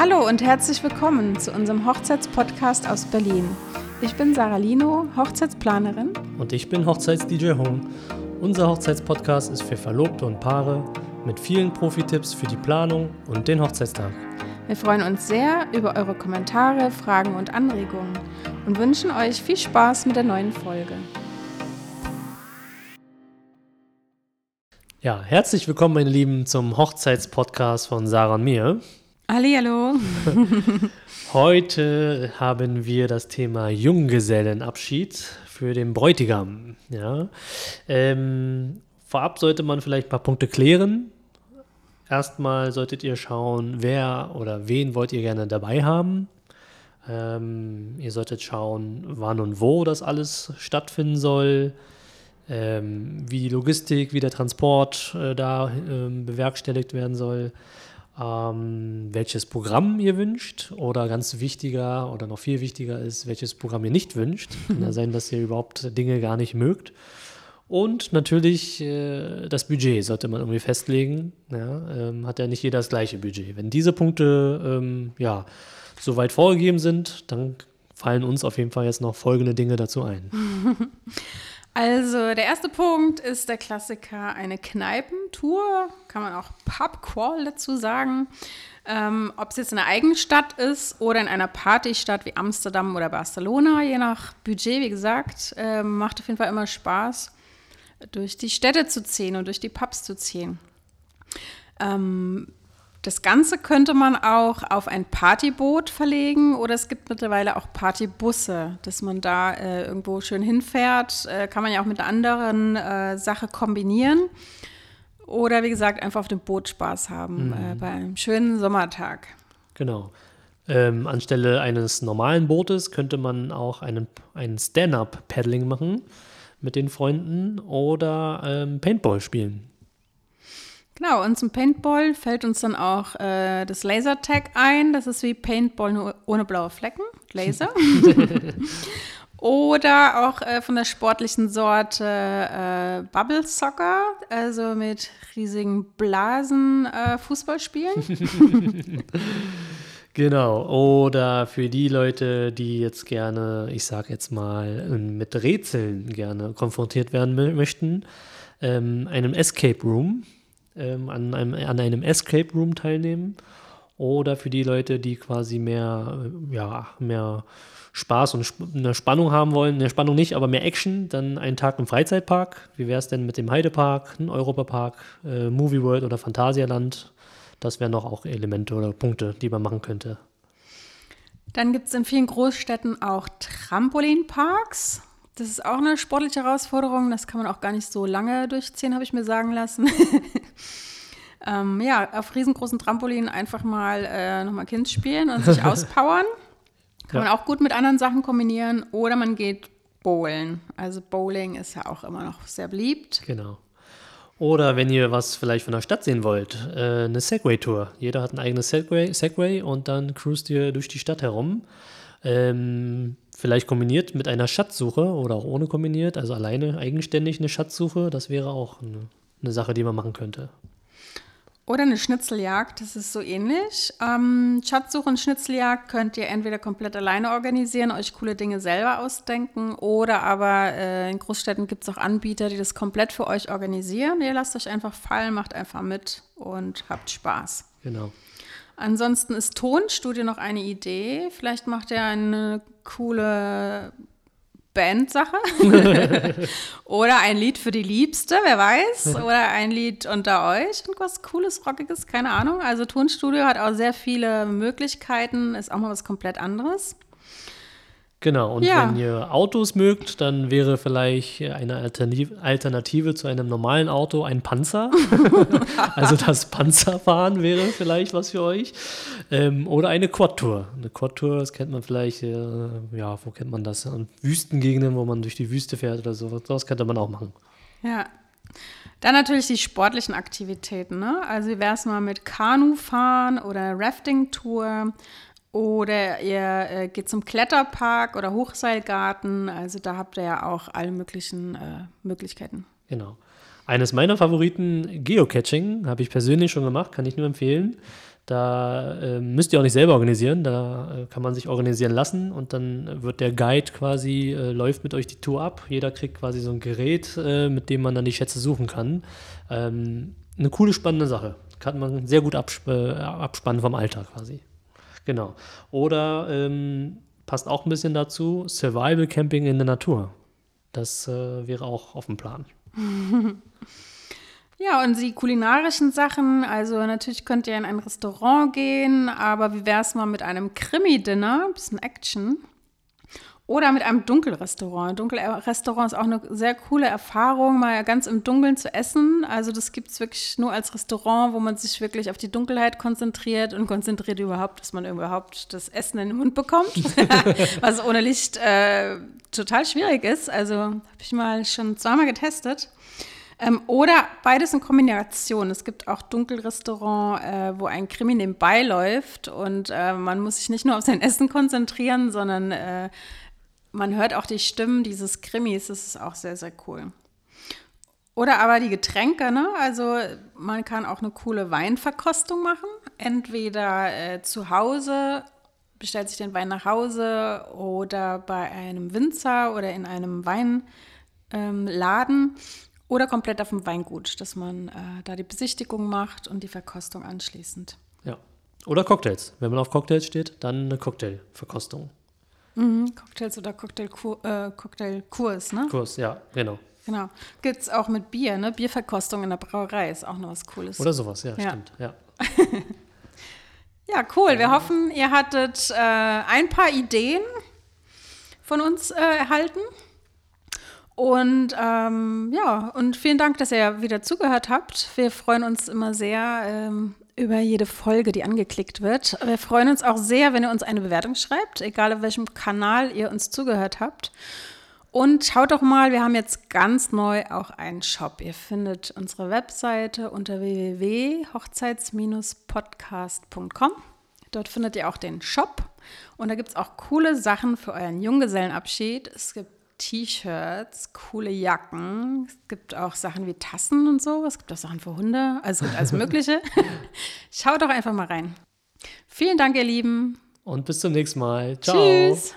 Hallo und herzlich willkommen zu unserem Hochzeitspodcast aus Berlin. Ich bin Sarah Lino, Hochzeitsplanerin. Und ich bin Hochzeits-DJ Home. Unser Hochzeitspodcast ist für Verlobte und Paare mit vielen Profi-Tipps für die Planung und den Hochzeitstag. Wir freuen uns sehr über eure Kommentare, Fragen und Anregungen und wünschen euch viel Spaß mit der neuen Folge. Ja, herzlich willkommen, meine Lieben, zum Hochzeitspodcast von Sarah und mir. Hallihallo. Heute haben wir das Thema Junggesellenabschied für den Bräutigam. Ja. Ähm, vorab sollte man vielleicht ein paar Punkte klären. Erstmal solltet ihr schauen, wer oder wen wollt ihr gerne dabei haben. Ähm, ihr solltet schauen, wann und wo das alles stattfinden soll, ähm, wie die Logistik, wie der Transport äh, da ähm, bewerkstelligt werden soll ähm, welches Programm ihr wünscht oder ganz wichtiger oder noch viel wichtiger ist, welches Programm ihr nicht wünscht. Kann ja sein, dass ihr überhaupt Dinge gar nicht mögt. Und natürlich äh, das Budget sollte man irgendwie festlegen. Ja, ähm, hat ja nicht jeder das gleiche Budget. Wenn diese Punkte ähm, ja, soweit vorgegeben sind, dann fallen uns auf jeden Fall jetzt noch folgende Dinge dazu ein. Also der erste Punkt ist der Klassiker eine Kneipentour, kann man auch Pubcrawl dazu sagen. Ähm, Ob es jetzt in einer eigenen Stadt ist oder in einer Partystadt wie Amsterdam oder Barcelona, je nach Budget, wie gesagt, äh, macht auf jeden Fall immer Spaß, durch die Städte zu ziehen und durch die Pubs zu ziehen. Ähm, das Ganze könnte man auch auf ein Partyboot verlegen oder es gibt mittlerweile auch Partybusse, dass man da äh, irgendwo schön hinfährt. Äh, kann man ja auch mit einer anderen äh, Sache kombinieren. Oder wie gesagt, einfach auf dem Boot Spaß haben äh, mhm. bei einem schönen Sommertag. Genau. Ähm, anstelle eines normalen Bootes könnte man auch einen, einen Stand-up-Paddling machen mit den Freunden oder ähm, Paintball spielen. Genau, und zum Paintball fällt uns dann auch äh, das Lasertag ein. Das ist wie Paintball nur ohne blaue Flecken, Laser. Oder auch äh, von der sportlichen Sorte äh, Bubble Soccer, also mit riesigen Blasen äh, Fußball spielen. genau. Oder für die Leute, die jetzt gerne, ich sag jetzt mal, mit Rätseln gerne konfrontiert werden möchten, ähm, einem Escape Room ähm, an, einem, an einem Escape Room teilnehmen. Oder für die Leute, die quasi mehr, äh, ja, mehr Spaß und eine Spannung haben wollen, eine Spannung nicht, aber mehr Action, dann einen Tag im Freizeitpark. Wie wäre es denn mit dem Heidepark, ein Europapark, äh, Movie World oder Phantasialand? Das wären noch auch Elemente oder Punkte, die man machen könnte. Dann gibt es in vielen Großstädten auch Trampolinparks. Das ist auch eine sportliche Herausforderung. Das kann man auch gar nicht so lange durchziehen, habe ich mir sagen lassen. ähm, ja, auf riesengroßen Trampolinen einfach mal äh, nochmal Kind spielen und sich auspowern. Kann ja. man auch gut mit anderen Sachen kombinieren. Oder man geht bowlen. Also Bowling ist ja auch immer noch sehr beliebt. Genau. Oder wenn ihr was vielleicht von der Stadt sehen wollt, äh, eine Segway-Tour. Jeder hat ein eigenes Segway, Segway und dann cruist ihr durch die Stadt herum. Ähm, vielleicht kombiniert mit einer Schatzsuche oder auch ohne kombiniert, also alleine eigenständig eine Schatzsuche, das wäre auch eine, eine Sache, die man machen könnte. Oder eine Schnitzeljagd, das ist so ähnlich. Ähm, Schatzsuche und Schnitzeljagd könnt ihr entweder komplett alleine organisieren, euch coole Dinge selber ausdenken, oder aber äh, in Großstädten gibt es auch Anbieter, die das komplett für euch organisieren. Ihr lasst euch einfach fallen, macht einfach mit und habt Spaß. Genau. Ansonsten ist Tonstudio noch eine Idee. Vielleicht macht er eine coole Bandsache. Oder ein Lied für die Liebste, wer weiß. Oder ein Lied unter euch. Irgendwas Cooles, Rockiges, keine Ahnung. Also Tonstudio hat auch sehr viele Möglichkeiten, ist auch mal was komplett anderes. Genau, und ja. wenn ihr Autos mögt, dann wäre vielleicht eine Alternative zu einem normalen Auto ein Panzer. also das Panzerfahren wäre vielleicht was für euch. Ähm, oder eine Quad-Tour. Eine Quad-Tour, das kennt man vielleicht, äh, ja, wo kennt man das? An Wüstengegenden, wo man durch die Wüste fährt oder so. Das könnte man auch machen. Ja. Dann natürlich die sportlichen Aktivitäten. Ne? Also wie wäre es mal mit Kanufahren oder Rafting-Tour oder ihr äh, geht zum Kletterpark oder Hochseilgarten. Also da habt ihr ja auch alle möglichen äh, Möglichkeiten. Genau. Eines meiner Favoriten, Geocaching, habe ich persönlich schon gemacht, kann ich nur empfehlen. Da äh, müsst ihr auch nicht selber organisieren, da äh, kann man sich organisieren lassen und dann wird der Guide quasi, äh, läuft mit euch die Tour ab. Jeder kriegt quasi so ein Gerät, äh, mit dem man dann die Schätze suchen kann. Ähm, eine coole, spannende Sache. Kann man sehr gut absp abspannen vom Alltag quasi. Genau. Oder ähm, passt auch ein bisschen dazu, Survival Camping in der Natur. Das äh, wäre auch auf dem Plan. Ja, und die kulinarischen Sachen, also natürlich könnt ihr in ein Restaurant gehen, aber wie wäre es mal mit einem Krimi-Dinner, bisschen Action? Oder mit einem Dunkelrestaurant. Dunkelrestaurant ist auch eine sehr coole Erfahrung, mal ganz im Dunkeln zu essen. Also das gibt es wirklich nur als Restaurant, wo man sich wirklich auf die Dunkelheit konzentriert und konzentriert überhaupt, dass man überhaupt das Essen in den Mund bekommt. Was ohne Licht äh, total schwierig ist. Also habe ich mal schon zweimal getestet. Ähm, oder beides in Kombination. Es gibt auch Dunkelrestaurant, äh, wo ein Krimi nebenbei läuft und äh, man muss sich nicht nur auf sein Essen konzentrieren, sondern äh, man hört auch die Stimmen dieses Krimis. Das ist auch sehr, sehr cool. Oder aber die Getränke, ne? Also man kann auch eine coole Weinverkostung machen. Entweder äh, zu Hause, bestellt sich den Wein nach Hause oder bei einem Winzer oder in einem Weinladen. Ähm, oder komplett auf dem Weingut, dass man äh, da die Besichtigung macht und die Verkostung anschließend. Ja. Oder Cocktails. Wenn man auf Cocktails steht, dann eine Cocktailverkostung. Mhm, Cocktails oder Cocktailkurs, äh, Cocktailkurs, ne? Kurs, ja, genau. Genau. Gibt es auch mit Bier, ne? Bierverkostung in der Brauerei ist auch noch was Cooles. Oder sowas, ja, ja. stimmt. Ja. ja, cool. Wir hoffen, ihr hattet äh, ein paar Ideen von uns äh, erhalten. Und ähm, ja, und vielen Dank, dass ihr wieder zugehört habt. Wir freuen uns immer sehr ähm, über jede Folge, die angeklickt wird. Wir freuen uns auch sehr, wenn ihr uns eine Bewertung schreibt, egal auf welchem Kanal ihr uns zugehört habt. Und schaut doch mal, wir haben jetzt ganz neu auch einen Shop. Ihr findet unsere Webseite unter www.hochzeits-podcast.com. Dort findet ihr auch den Shop und da gibt es auch coole Sachen für euren Junggesellenabschied. Es gibt T-Shirts, coole Jacken. Es gibt auch Sachen wie Tassen und so. Es gibt auch Sachen für Hunde. Also alles Mögliche. Schaut doch einfach mal rein. Vielen Dank, ihr Lieben. Und bis zum nächsten Mal. Ciao. Tschüss.